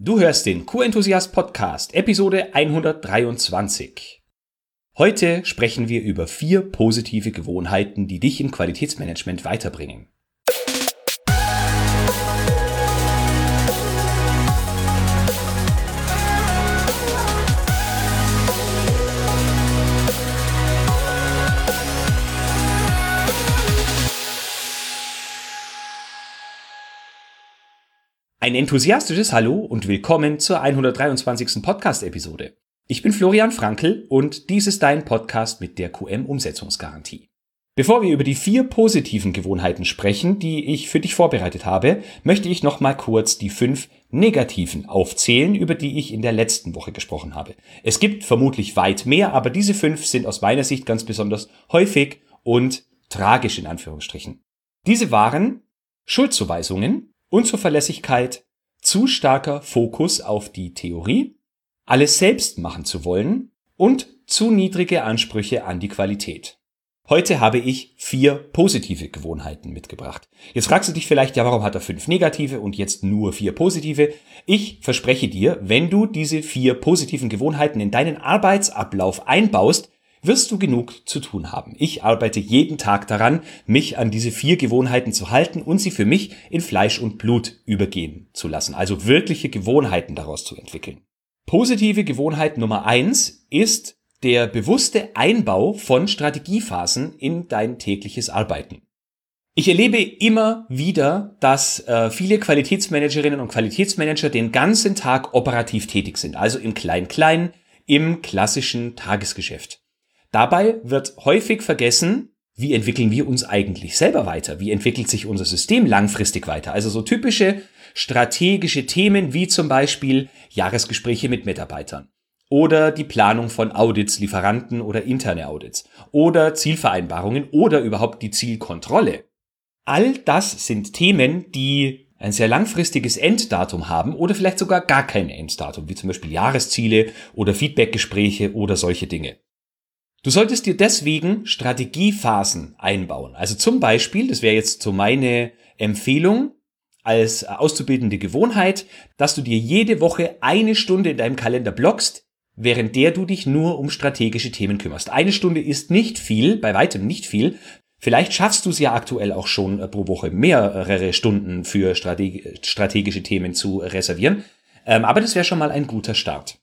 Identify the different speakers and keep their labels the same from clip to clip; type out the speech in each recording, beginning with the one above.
Speaker 1: Du hörst den Q-Enthusiast Podcast, Episode 123. Heute sprechen wir über vier positive Gewohnheiten, die dich im Qualitätsmanagement weiterbringen. Ein enthusiastisches Hallo und willkommen zur 123. Podcast-Episode. Ich bin Florian Frankl und dies ist dein Podcast mit der QM-Umsetzungsgarantie. Bevor wir über die vier positiven Gewohnheiten sprechen, die ich für dich vorbereitet habe, möchte ich noch mal kurz die fünf negativen aufzählen, über die ich in der letzten Woche gesprochen habe. Es gibt vermutlich weit mehr, aber diese fünf sind aus meiner Sicht ganz besonders häufig und tragisch in Anführungsstrichen. Diese waren Schuldzuweisungen, Unzuverlässigkeit, zu starker Fokus auf die Theorie, alles selbst machen zu wollen und zu niedrige Ansprüche an die Qualität. Heute habe ich vier positive Gewohnheiten mitgebracht. Jetzt fragst du dich vielleicht, ja, warum hat er fünf negative und jetzt nur vier positive? Ich verspreche dir, wenn du diese vier positiven Gewohnheiten in deinen Arbeitsablauf einbaust, wirst du genug zu tun haben. Ich arbeite jeden Tag daran, mich an diese vier Gewohnheiten zu halten und sie für mich in Fleisch und Blut übergehen zu lassen. Also wirkliche Gewohnheiten daraus zu entwickeln. Positive Gewohnheit Nummer eins ist der bewusste Einbau von Strategiephasen in dein tägliches Arbeiten. Ich erlebe immer wieder, dass äh, viele Qualitätsmanagerinnen und Qualitätsmanager den ganzen Tag operativ tätig sind, also im Klein-Klein, im klassischen Tagesgeschäft. Dabei wird häufig vergessen, wie entwickeln wir uns eigentlich selber weiter? Wie entwickelt sich unser System langfristig weiter? Also so typische strategische Themen wie zum Beispiel Jahresgespräche mit Mitarbeitern oder die Planung von Audits, Lieferanten oder interne Audits oder Zielvereinbarungen oder überhaupt die Zielkontrolle. All das sind Themen, die ein sehr langfristiges Enddatum haben oder vielleicht sogar gar kein Enddatum, wie zum Beispiel Jahresziele oder Feedbackgespräche oder solche Dinge. Du solltest dir deswegen Strategiephasen einbauen. Also zum Beispiel, das wäre jetzt so meine Empfehlung als auszubildende Gewohnheit, dass du dir jede Woche eine Stunde in deinem Kalender blockst, während der du dich nur um strategische Themen kümmerst. Eine Stunde ist nicht viel, bei weitem nicht viel. Vielleicht schaffst du es ja aktuell auch schon äh, pro Woche mehrere Stunden für strategische Themen zu reservieren. Ähm, aber das wäre schon mal ein guter Start.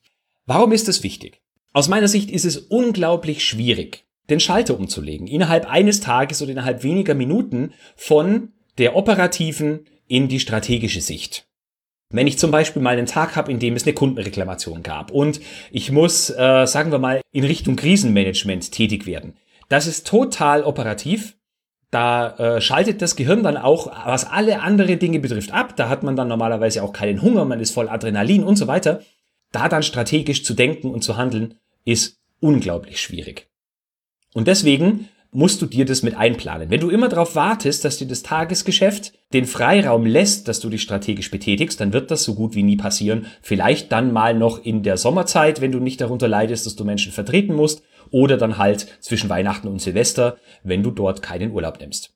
Speaker 1: Warum ist das wichtig? Aus meiner Sicht ist es unglaublich schwierig, den Schalter umzulegen, innerhalb eines Tages oder innerhalb weniger Minuten von der operativen in die strategische Sicht. Wenn ich zum Beispiel mal einen Tag habe, in dem es eine Kundenreklamation gab und ich muss, äh, sagen wir mal, in Richtung Krisenmanagement tätig werden, das ist total operativ. Da äh, schaltet das Gehirn dann auch, was alle andere Dinge betrifft, ab. Da hat man dann normalerweise auch keinen Hunger, man ist voll Adrenalin und so weiter. Da dann strategisch zu denken und zu handeln, ist unglaublich schwierig. Und deswegen musst du dir das mit einplanen. Wenn du immer darauf wartest, dass dir das Tagesgeschäft den Freiraum lässt, dass du dich strategisch betätigst, dann wird das so gut wie nie passieren. Vielleicht dann mal noch in der Sommerzeit, wenn du nicht darunter leidest, dass du Menschen vertreten musst, oder dann halt zwischen Weihnachten und Silvester, wenn du dort keinen Urlaub nimmst.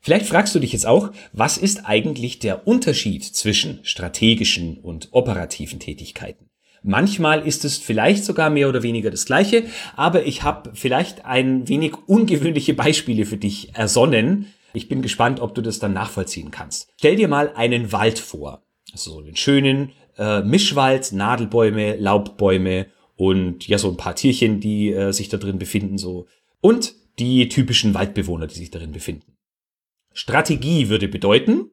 Speaker 1: Vielleicht fragst du dich jetzt auch, was ist eigentlich der Unterschied zwischen strategischen und operativen Tätigkeiten? Manchmal ist es vielleicht sogar mehr oder weniger das gleiche, aber ich habe vielleicht ein wenig ungewöhnliche Beispiele für dich ersonnen. Ich bin gespannt, ob du das dann nachvollziehen kannst. Stell dir mal einen Wald vor. Also so einen schönen äh, Mischwald, Nadelbäume, Laubbäume und ja, so ein paar Tierchen, die äh, sich da drin befinden, so. Und die typischen Waldbewohner, die sich darin befinden. Strategie würde bedeuten,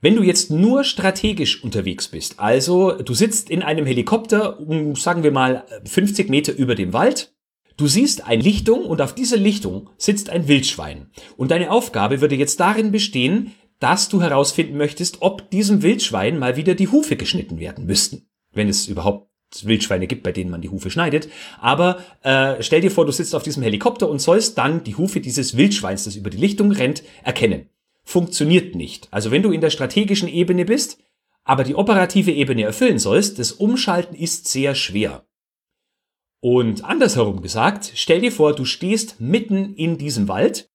Speaker 1: wenn du jetzt nur strategisch unterwegs bist, also du sitzt in einem Helikopter, sagen wir mal 50 Meter über dem Wald, du siehst eine Lichtung und auf dieser Lichtung sitzt ein Wildschwein. Und deine Aufgabe würde jetzt darin bestehen, dass du herausfinden möchtest, ob diesem Wildschwein mal wieder die Hufe geschnitten werden müssten. Wenn es überhaupt Wildschweine gibt, bei denen man die Hufe schneidet. Aber äh, stell dir vor, du sitzt auf diesem Helikopter und sollst dann die Hufe dieses Wildschweins, das über die Lichtung rennt, erkennen funktioniert nicht. Also wenn du in der strategischen Ebene bist, aber die operative Ebene erfüllen sollst, das Umschalten ist sehr schwer. Und andersherum gesagt, stell dir vor, du stehst mitten in diesem Wald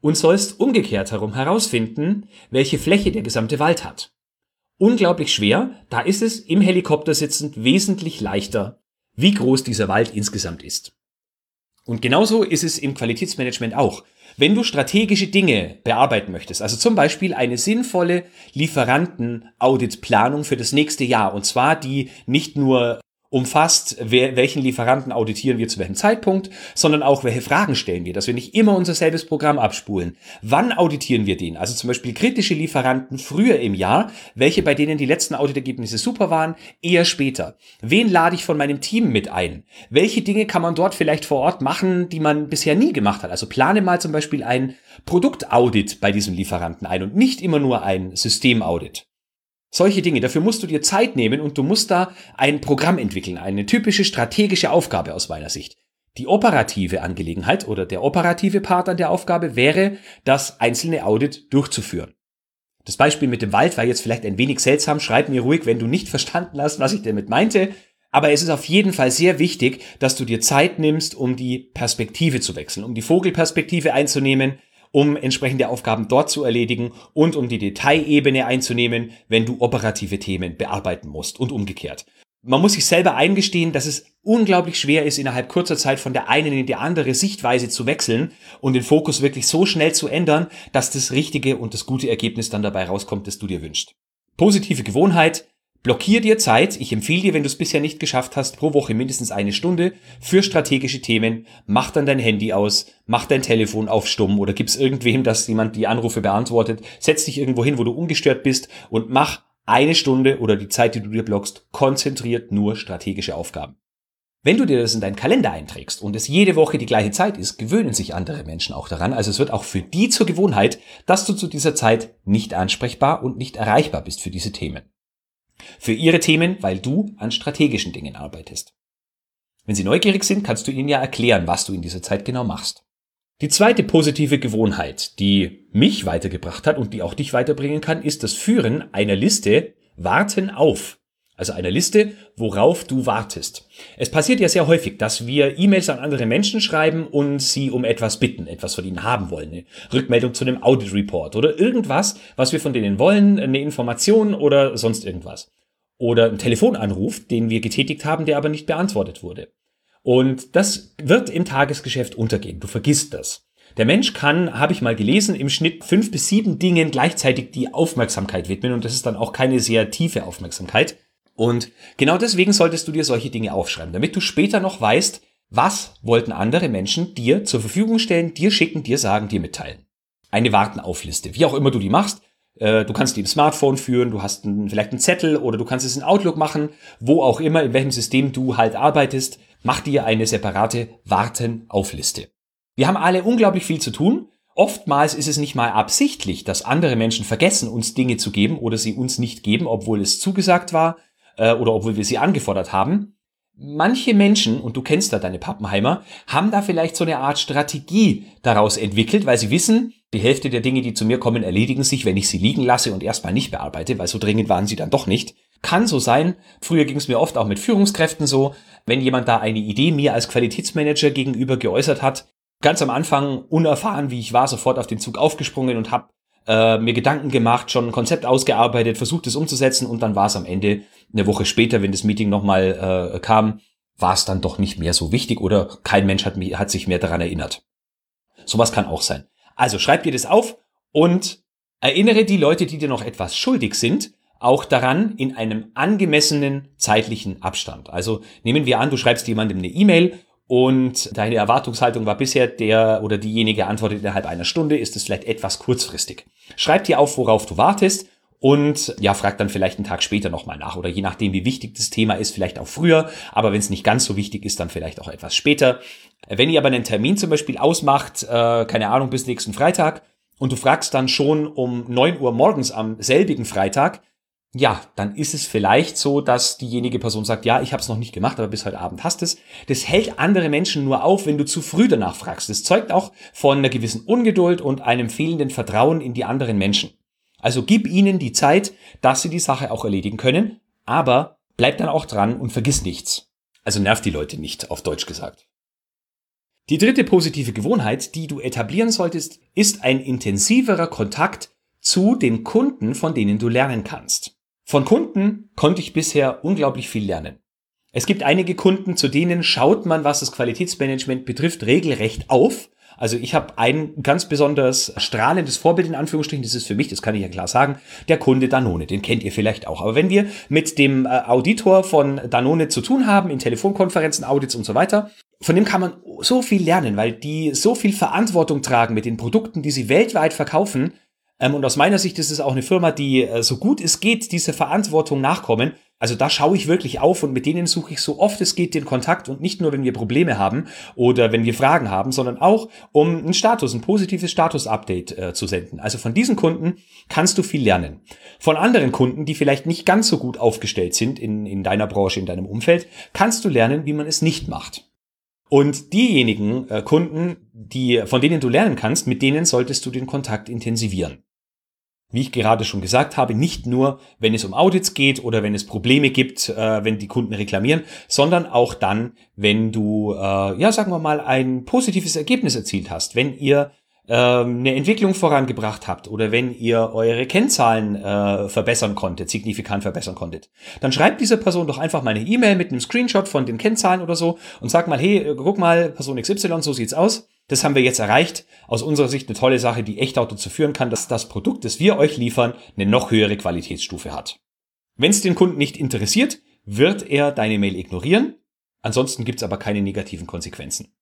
Speaker 1: und sollst umgekehrt herum herausfinden, welche Fläche der gesamte Wald hat. unglaublich schwer. Da ist es im Helikopter sitzend wesentlich leichter, wie groß dieser Wald insgesamt ist. Und genauso ist es im Qualitätsmanagement auch. Wenn du strategische Dinge bearbeiten möchtest, also zum Beispiel eine sinnvolle Lieferanten-Audit-Planung für das nächste Jahr, und zwar die nicht nur umfasst, wer, welchen Lieferanten auditieren wir zu welchem Zeitpunkt, sondern auch, welche Fragen stellen wir, dass wir nicht immer unser selbes Programm abspulen. Wann auditieren wir den? Also zum Beispiel kritische Lieferanten früher im Jahr, welche bei denen die letzten Auditergebnisse super waren, eher später. Wen lade ich von meinem Team mit ein? Welche Dinge kann man dort vielleicht vor Ort machen, die man bisher nie gemacht hat? Also plane mal zum Beispiel ein Produktaudit bei diesem Lieferanten ein und nicht immer nur ein Systemaudit. Solche Dinge. Dafür musst du dir Zeit nehmen und du musst da ein Programm entwickeln, eine typische strategische Aufgabe aus meiner Sicht. Die operative Angelegenheit oder der operative Part an der Aufgabe wäre, das einzelne Audit durchzuführen. Das Beispiel mit dem Wald war jetzt vielleicht ein wenig seltsam. Schreib mir ruhig, wenn du nicht verstanden hast, was ich damit meinte. Aber es ist auf jeden Fall sehr wichtig, dass du dir Zeit nimmst, um die Perspektive zu wechseln, um die Vogelperspektive einzunehmen, um entsprechende Aufgaben dort zu erledigen und um die Detailebene einzunehmen, wenn du operative Themen bearbeiten musst und umgekehrt. Man muss sich selber eingestehen, dass es unglaublich schwer ist, innerhalb kurzer Zeit von der einen in die andere Sichtweise zu wechseln und den Fokus wirklich so schnell zu ändern, dass das richtige und das gute Ergebnis dann dabei rauskommt, das du dir wünschst. Positive Gewohnheit, Blockier dir Zeit. Ich empfehle dir, wenn du es bisher nicht geschafft hast, pro Woche mindestens eine Stunde für strategische Themen. Mach dann dein Handy aus, mach dein Telefon auf stumm oder gib's irgendwem, dass jemand die Anrufe beantwortet. Setz dich irgendwo hin, wo du ungestört bist und mach eine Stunde oder die Zeit, die du dir blockst, konzentriert nur strategische Aufgaben. Wenn du dir das in deinen Kalender einträgst und es jede Woche die gleiche Zeit ist, gewöhnen sich andere Menschen auch daran. Also es wird auch für die zur Gewohnheit, dass du zu dieser Zeit nicht ansprechbar und nicht erreichbar bist für diese Themen. Für ihre Themen, weil du an strategischen Dingen arbeitest. Wenn sie neugierig sind, kannst du ihnen ja erklären, was du in dieser Zeit genau machst. Die zweite positive Gewohnheit, die mich weitergebracht hat und die auch dich weiterbringen kann, ist das Führen einer Liste Warten auf. Also eine Liste, worauf du wartest. Es passiert ja sehr häufig, dass wir E-Mails an andere Menschen schreiben und sie um etwas bitten, etwas von ihnen haben wollen. Eine Rückmeldung zu einem Audit Report oder irgendwas, was wir von denen wollen, eine Information oder sonst irgendwas. Oder ein Telefonanruf, den wir getätigt haben, der aber nicht beantwortet wurde. Und das wird im Tagesgeschäft untergehen. Du vergisst das. Der Mensch kann, habe ich mal gelesen, im Schnitt fünf bis sieben Dingen gleichzeitig die Aufmerksamkeit widmen und das ist dann auch keine sehr tiefe Aufmerksamkeit. Und genau deswegen solltest du dir solche Dinge aufschreiben, damit du später noch weißt, was wollten andere Menschen dir zur Verfügung stellen, dir schicken, dir sagen, dir mitteilen. Eine Wartenaufliste, wie auch immer du die machst. Äh, du kannst die im Smartphone führen, du hast vielleicht einen Zettel oder du kannst es in Outlook machen, wo auch immer, in welchem System du halt arbeitest. Mach dir eine separate Wartenaufliste. Wir haben alle unglaublich viel zu tun. Oftmals ist es nicht mal absichtlich, dass andere Menschen vergessen, uns Dinge zu geben oder sie uns nicht geben, obwohl es zugesagt war äh, oder obwohl wir sie angefordert haben. Manche Menschen, und du kennst da deine Pappenheimer, haben da vielleicht so eine Art Strategie daraus entwickelt, weil sie wissen, die Hälfte der Dinge, die zu mir kommen, erledigen sich, wenn ich sie liegen lasse und erstmal nicht bearbeite, weil so dringend waren sie dann doch nicht. Kann so sein. Früher ging es mir oft auch mit Führungskräften so, wenn jemand da eine Idee mir als Qualitätsmanager gegenüber geäußert hat, ganz am Anfang unerfahren, wie ich war, sofort auf den Zug aufgesprungen und habe äh, mir Gedanken gemacht, schon ein Konzept ausgearbeitet, versucht es umzusetzen und dann war es am Ende, eine Woche später, wenn das Meeting nochmal äh, kam, war es dann doch nicht mehr so wichtig oder kein Mensch hat, mich, hat sich mehr daran erinnert. Sowas kann auch sein. Also schreib dir das auf und erinnere die Leute, die dir noch etwas schuldig sind, auch daran in einem angemessenen zeitlichen Abstand. Also nehmen wir an, du schreibst jemandem eine E-Mail und deine Erwartungshaltung war bisher, der oder diejenige antwortet innerhalb einer Stunde, ist es vielleicht etwas kurzfristig. Schreib dir auf, worauf du wartest und ja, frag dann vielleicht einen Tag später nochmal nach oder je nachdem, wie wichtig das Thema ist, vielleicht auch früher, aber wenn es nicht ganz so wichtig ist, dann vielleicht auch etwas später. Wenn ihr aber einen Termin zum Beispiel ausmacht, äh, keine Ahnung, bis nächsten Freitag und du fragst dann schon um neun Uhr morgens am selbigen Freitag, ja, dann ist es vielleicht so, dass diejenige Person sagt, ja, ich habe es noch nicht gemacht, aber bis heute Abend hast es. Das hält andere Menschen nur auf, wenn du zu früh danach fragst. Das zeugt auch von einer gewissen Ungeduld und einem fehlenden Vertrauen in die anderen Menschen. Also gib ihnen die Zeit, dass sie die Sache auch erledigen können, aber bleib dann auch dran und vergiss nichts. Also nerv die Leute nicht, auf Deutsch gesagt. Die dritte positive Gewohnheit, die du etablieren solltest, ist ein intensiverer Kontakt zu den Kunden, von denen du lernen kannst. Von Kunden konnte ich bisher unglaublich viel lernen. Es gibt einige Kunden, zu denen schaut man, was das Qualitätsmanagement betrifft, regelrecht auf. Also ich habe ein ganz besonders strahlendes Vorbild in Anführungsstrichen, das ist für mich, das kann ich ja klar sagen, der Kunde Danone, den kennt ihr vielleicht auch. Aber wenn wir mit dem äh, Auditor von Danone zu tun haben, in Telefonkonferenzen, Audits und so weiter, von dem kann man so viel lernen, weil die so viel Verantwortung tragen mit den Produkten, die sie weltweit verkaufen. Ähm, und aus meiner Sicht ist es auch eine Firma, die äh, so gut es geht, diese Verantwortung nachkommen. Also da schaue ich wirklich auf und mit denen suche ich so oft es geht den Kontakt und nicht nur, wenn wir Probleme haben oder wenn wir Fragen haben, sondern auch, um einen Status, ein positives Status-Update äh, zu senden. Also von diesen Kunden kannst du viel lernen. Von anderen Kunden, die vielleicht nicht ganz so gut aufgestellt sind in, in deiner Branche, in deinem Umfeld, kannst du lernen, wie man es nicht macht. Und diejenigen äh, Kunden, die, von denen du lernen kannst, mit denen solltest du den Kontakt intensivieren. Wie ich gerade schon gesagt habe, nicht nur, wenn es um Audits geht oder wenn es Probleme gibt, äh, wenn die Kunden reklamieren, sondern auch dann, wenn du, äh, ja, sagen wir mal, ein positives Ergebnis erzielt hast, wenn ihr ähm, eine Entwicklung vorangebracht habt oder wenn ihr eure Kennzahlen äh, verbessern konntet, signifikant verbessern konntet, dann schreibt dieser Person doch einfach mal eine E-Mail mit einem Screenshot von den Kennzahlen oder so und sagt mal, hey, guck mal, Person XY, so sieht's aus. Das haben wir jetzt erreicht. Aus unserer Sicht eine tolle Sache, die echt auch dazu führen kann, dass das Produkt, das wir euch liefern, eine noch höhere Qualitätsstufe hat. Wenn es den Kunden nicht interessiert, wird er deine Mail ignorieren. Ansonsten gibt's aber keine negativen Konsequenzen.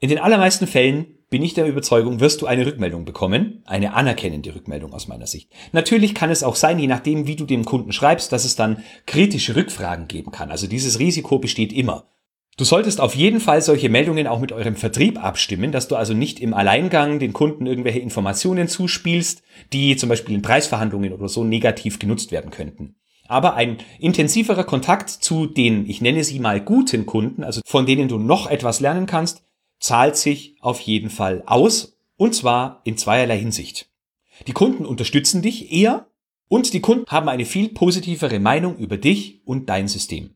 Speaker 1: In den allermeisten Fällen bin ich der Überzeugung, wirst du eine Rückmeldung bekommen, eine anerkennende Rückmeldung aus meiner Sicht. Natürlich kann es auch sein, je nachdem, wie du dem Kunden schreibst, dass es dann kritische Rückfragen geben kann. Also dieses Risiko besteht immer. Du solltest auf jeden Fall solche Meldungen auch mit eurem Vertrieb abstimmen, dass du also nicht im Alleingang den Kunden irgendwelche Informationen zuspielst, die zum Beispiel in Preisverhandlungen oder so negativ genutzt werden könnten. Aber ein intensiverer Kontakt zu den, ich nenne sie mal guten Kunden, also von denen du noch etwas lernen kannst, zahlt sich auf jeden Fall aus, und zwar in zweierlei Hinsicht. Die Kunden unterstützen dich eher und die Kunden haben eine viel positivere Meinung über dich und dein System.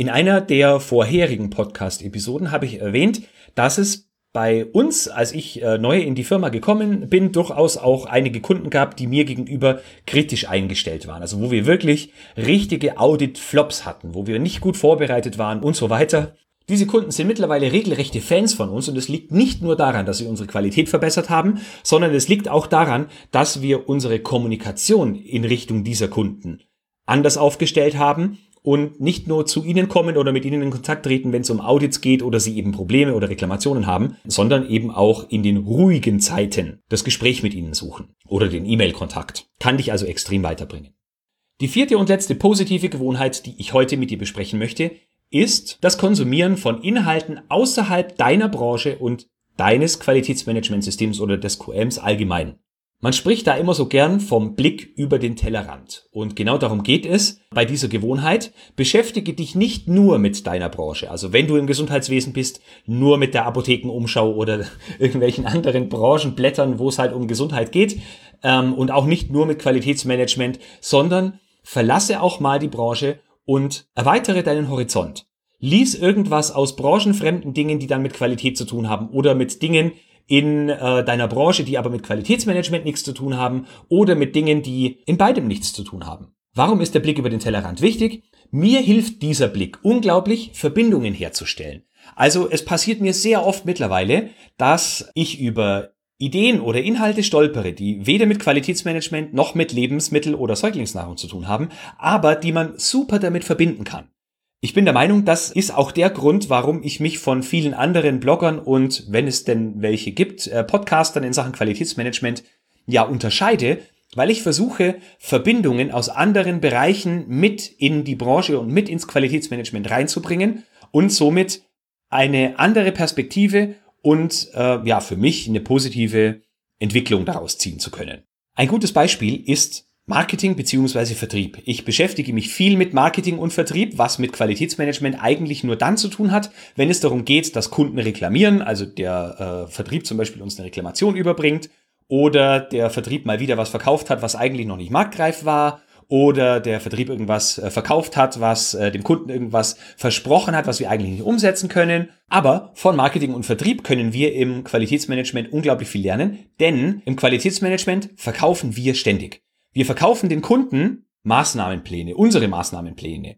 Speaker 1: In einer der vorherigen Podcast-Episoden habe ich erwähnt, dass es bei uns, als ich äh, neu in die Firma gekommen bin, durchaus auch einige Kunden gab, die mir gegenüber kritisch eingestellt waren. Also wo wir wirklich richtige Audit-Flops hatten, wo wir nicht gut vorbereitet waren und so weiter. Diese Kunden sind mittlerweile regelrechte Fans von uns und es liegt nicht nur daran, dass wir unsere Qualität verbessert haben, sondern es liegt auch daran, dass wir unsere Kommunikation in Richtung dieser Kunden anders aufgestellt haben und nicht nur zu Ihnen kommen oder mit Ihnen in Kontakt treten, wenn es um Audits geht oder Sie eben Probleme oder Reklamationen haben, sondern eben auch in den ruhigen Zeiten das Gespräch mit Ihnen suchen oder den E-Mail-Kontakt. Kann dich also extrem weiterbringen. Die vierte und letzte positive Gewohnheit, die ich heute mit dir besprechen möchte, ist das Konsumieren von Inhalten außerhalb deiner Branche und deines Qualitätsmanagementsystems oder des QMs allgemein. Man spricht da immer so gern vom Blick über den Tellerrand. Und genau darum geht es bei dieser Gewohnheit. Beschäftige dich nicht nur mit deiner Branche. Also wenn du im Gesundheitswesen bist, nur mit der Apothekenumschau oder irgendwelchen anderen Branchenblättern, wo es halt um Gesundheit geht. Ähm, und auch nicht nur mit Qualitätsmanagement, sondern verlasse auch mal die Branche und erweitere deinen Horizont. Lies irgendwas aus branchenfremden Dingen, die dann mit Qualität zu tun haben oder mit Dingen, in äh, deiner Branche, die aber mit Qualitätsmanagement nichts zu tun haben oder mit Dingen, die in beidem nichts zu tun haben. Warum ist der Blick über den Tellerrand wichtig? Mir hilft dieser Blick unglaublich, Verbindungen herzustellen. Also es passiert mir sehr oft mittlerweile, dass ich über Ideen oder Inhalte stolpere, die weder mit Qualitätsmanagement noch mit Lebensmittel- oder Säuglingsnahrung zu tun haben, aber die man super damit verbinden kann. Ich bin der Meinung, das ist auch der Grund, warum ich mich von vielen anderen Bloggern und, wenn es denn welche gibt, äh, Podcastern in Sachen Qualitätsmanagement ja unterscheide, weil ich versuche, Verbindungen aus anderen Bereichen mit in die Branche und mit ins Qualitätsmanagement reinzubringen und somit eine andere Perspektive und äh, ja für mich eine positive Entwicklung daraus ziehen zu können. Ein gutes Beispiel ist Marketing beziehungsweise Vertrieb. Ich beschäftige mich viel mit Marketing und Vertrieb, was mit Qualitätsmanagement eigentlich nur dann zu tun hat, wenn es darum geht, dass Kunden reklamieren, also der äh, Vertrieb zum Beispiel uns eine Reklamation überbringt oder der Vertrieb mal wieder was verkauft hat, was eigentlich noch nicht marktreif war oder der Vertrieb irgendwas äh, verkauft hat, was äh, dem Kunden irgendwas versprochen hat, was wir eigentlich nicht umsetzen können. Aber von Marketing und Vertrieb können wir im Qualitätsmanagement unglaublich viel lernen, denn im Qualitätsmanagement verkaufen wir ständig. Wir verkaufen den Kunden Maßnahmenpläne, unsere Maßnahmenpläne.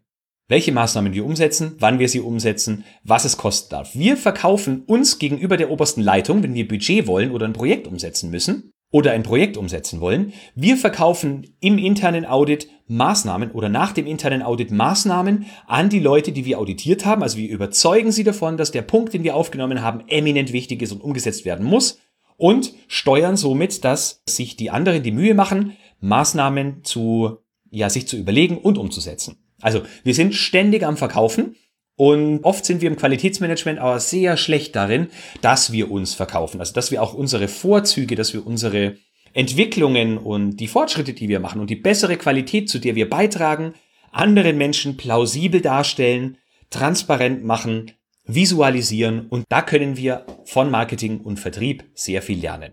Speaker 1: Welche Maßnahmen wir umsetzen, wann wir sie umsetzen, was es kosten darf. Wir verkaufen uns gegenüber der obersten Leitung, wenn wir Budget wollen oder ein Projekt umsetzen müssen oder ein Projekt umsetzen wollen. Wir verkaufen im internen Audit Maßnahmen oder nach dem internen Audit Maßnahmen an die Leute, die wir auditiert haben. Also wir überzeugen sie davon, dass der Punkt, den wir aufgenommen haben, eminent wichtig ist und umgesetzt werden muss und steuern somit, dass sich die anderen die Mühe machen, Maßnahmen zu, ja, sich zu überlegen und umzusetzen. Also wir sind ständig am Verkaufen und oft sind wir im Qualitätsmanagement aber sehr schlecht darin, dass wir uns verkaufen. Also dass wir auch unsere Vorzüge, dass wir unsere Entwicklungen und die Fortschritte, die wir machen und die bessere Qualität, zu der wir beitragen, anderen Menschen plausibel darstellen, transparent machen, visualisieren und da können wir von Marketing und Vertrieb sehr viel lernen.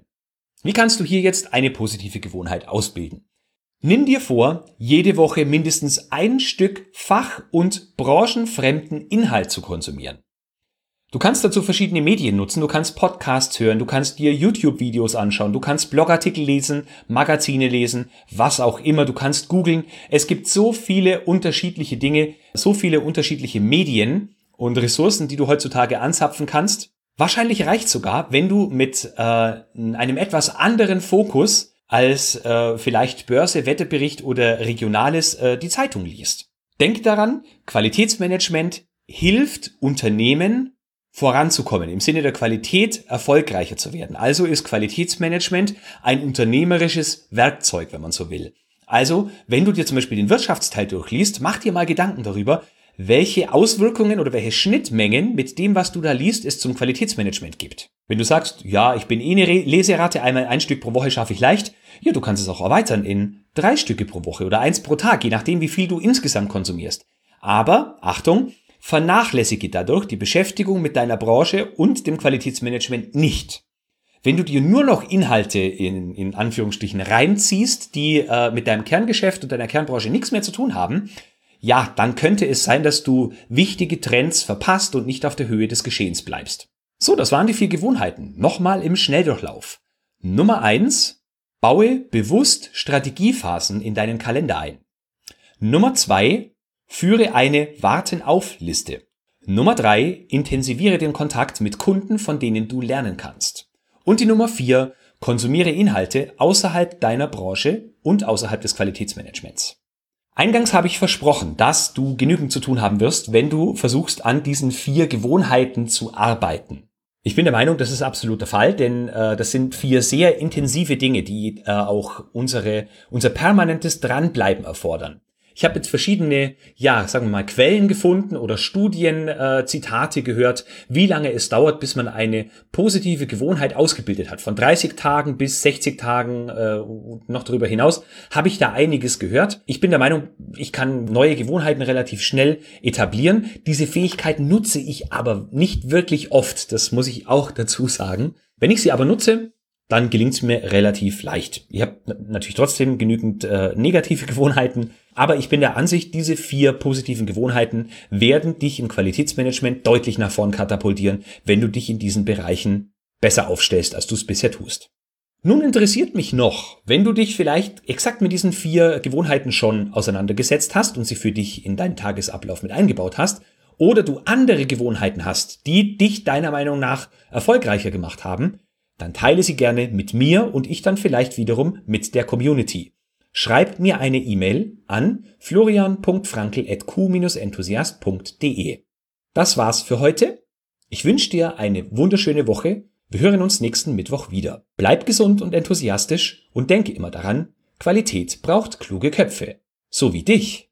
Speaker 1: Wie kannst du hier jetzt eine positive Gewohnheit ausbilden? Nimm dir vor, jede Woche mindestens ein Stück fach- und branchenfremden Inhalt zu konsumieren. Du kannst dazu verschiedene Medien nutzen, du kannst Podcasts hören, du kannst dir YouTube-Videos anschauen, du kannst Blogartikel lesen, Magazine lesen, was auch immer, du kannst googeln. Es gibt so viele unterschiedliche Dinge, so viele unterschiedliche Medien, und Ressourcen, die du heutzutage anzapfen kannst. Wahrscheinlich reicht sogar, wenn du mit äh, einem etwas anderen Fokus als äh, vielleicht Börse, Wetterbericht oder Regionales äh, die Zeitung liest. Denk daran, Qualitätsmanagement hilft Unternehmen voranzukommen, im Sinne der Qualität erfolgreicher zu werden. Also ist Qualitätsmanagement ein unternehmerisches Werkzeug, wenn man so will. Also, wenn du dir zum Beispiel den Wirtschaftsteil durchliest, mach dir mal Gedanken darüber, welche Auswirkungen oder welche Schnittmengen mit dem, was du da liest, es zum Qualitätsmanagement gibt. Wenn du sagst, ja, ich bin eh eine Leserate, einmal ein Stück pro Woche schaffe ich leicht, ja, du kannst es auch erweitern in drei Stücke pro Woche oder eins pro Tag, je nachdem, wie viel du insgesamt konsumierst. Aber, Achtung, vernachlässige dadurch die Beschäftigung mit deiner Branche und dem Qualitätsmanagement nicht. Wenn du dir nur noch Inhalte in, in Anführungsstrichen reinziehst, die äh, mit deinem Kerngeschäft und deiner Kernbranche nichts mehr zu tun haben, ja, dann könnte es sein, dass du wichtige Trends verpasst und nicht auf der Höhe des Geschehens bleibst. So, das waren die vier Gewohnheiten. Nochmal im Schnelldurchlauf. Nummer eins: Baue bewusst Strategiephasen in deinen Kalender ein. Nummer zwei: Führe eine Warten-auf-Liste. Nummer drei: Intensiviere den Kontakt mit Kunden, von denen du lernen kannst. Und die Nummer vier: Konsumiere Inhalte außerhalb deiner Branche und außerhalb des Qualitätsmanagements. Eingangs habe ich versprochen, dass du genügend zu tun haben wirst, wenn du versuchst, an diesen vier Gewohnheiten zu arbeiten. Ich bin der Meinung, das ist absolut der Fall, denn äh, das sind vier sehr intensive Dinge, die äh, auch unsere, unser permanentes Dranbleiben erfordern. Ich habe jetzt verschiedene, ja, sagen wir mal, Quellen gefunden oder Studien, äh, Zitate gehört, wie lange es dauert, bis man eine positive Gewohnheit ausgebildet hat. Von 30 Tagen bis 60 Tagen äh, noch darüber hinaus habe ich da einiges gehört. Ich bin der Meinung, ich kann neue Gewohnheiten relativ schnell etablieren. Diese Fähigkeit nutze ich aber nicht wirklich oft. Das muss ich auch dazu sagen. Wenn ich sie aber nutze, dann gelingt es mir relativ leicht. Ich habe natürlich trotzdem genügend äh, negative Gewohnheiten, aber ich bin der Ansicht, diese vier positiven Gewohnheiten werden dich im Qualitätsmanagement deutlich nach vorn katapultieren, wenn du dich in diesen Bereichen besser aufstellst, als du es bisher tust. Nun interessiert mich noch, wenn du dich vielleicht exakt mit diesen vier Gewohnheiten schon auseinandergesetzt hast und sie für dich in deinen Tagesablauf mit eingebaut hast, oder du andere Gewohnheiten hast, die dich deiner Meinung nach erfolgreicher gemacht haben, dann teile sie gerne mit mir und ich dann vielleicht wiederum mit der Community. Schreib mir eine E-Mail an florian.frankel.q-enthusiast.de. Das war's für heute. Ich wünsche dir eine wunderschöne Woche. Wir hören uns nächsten Mittwoch wieder. Bleib gesund und enthusiastisch und denke immer daran, Qualität braucht kluge Köpfe. So wie dich.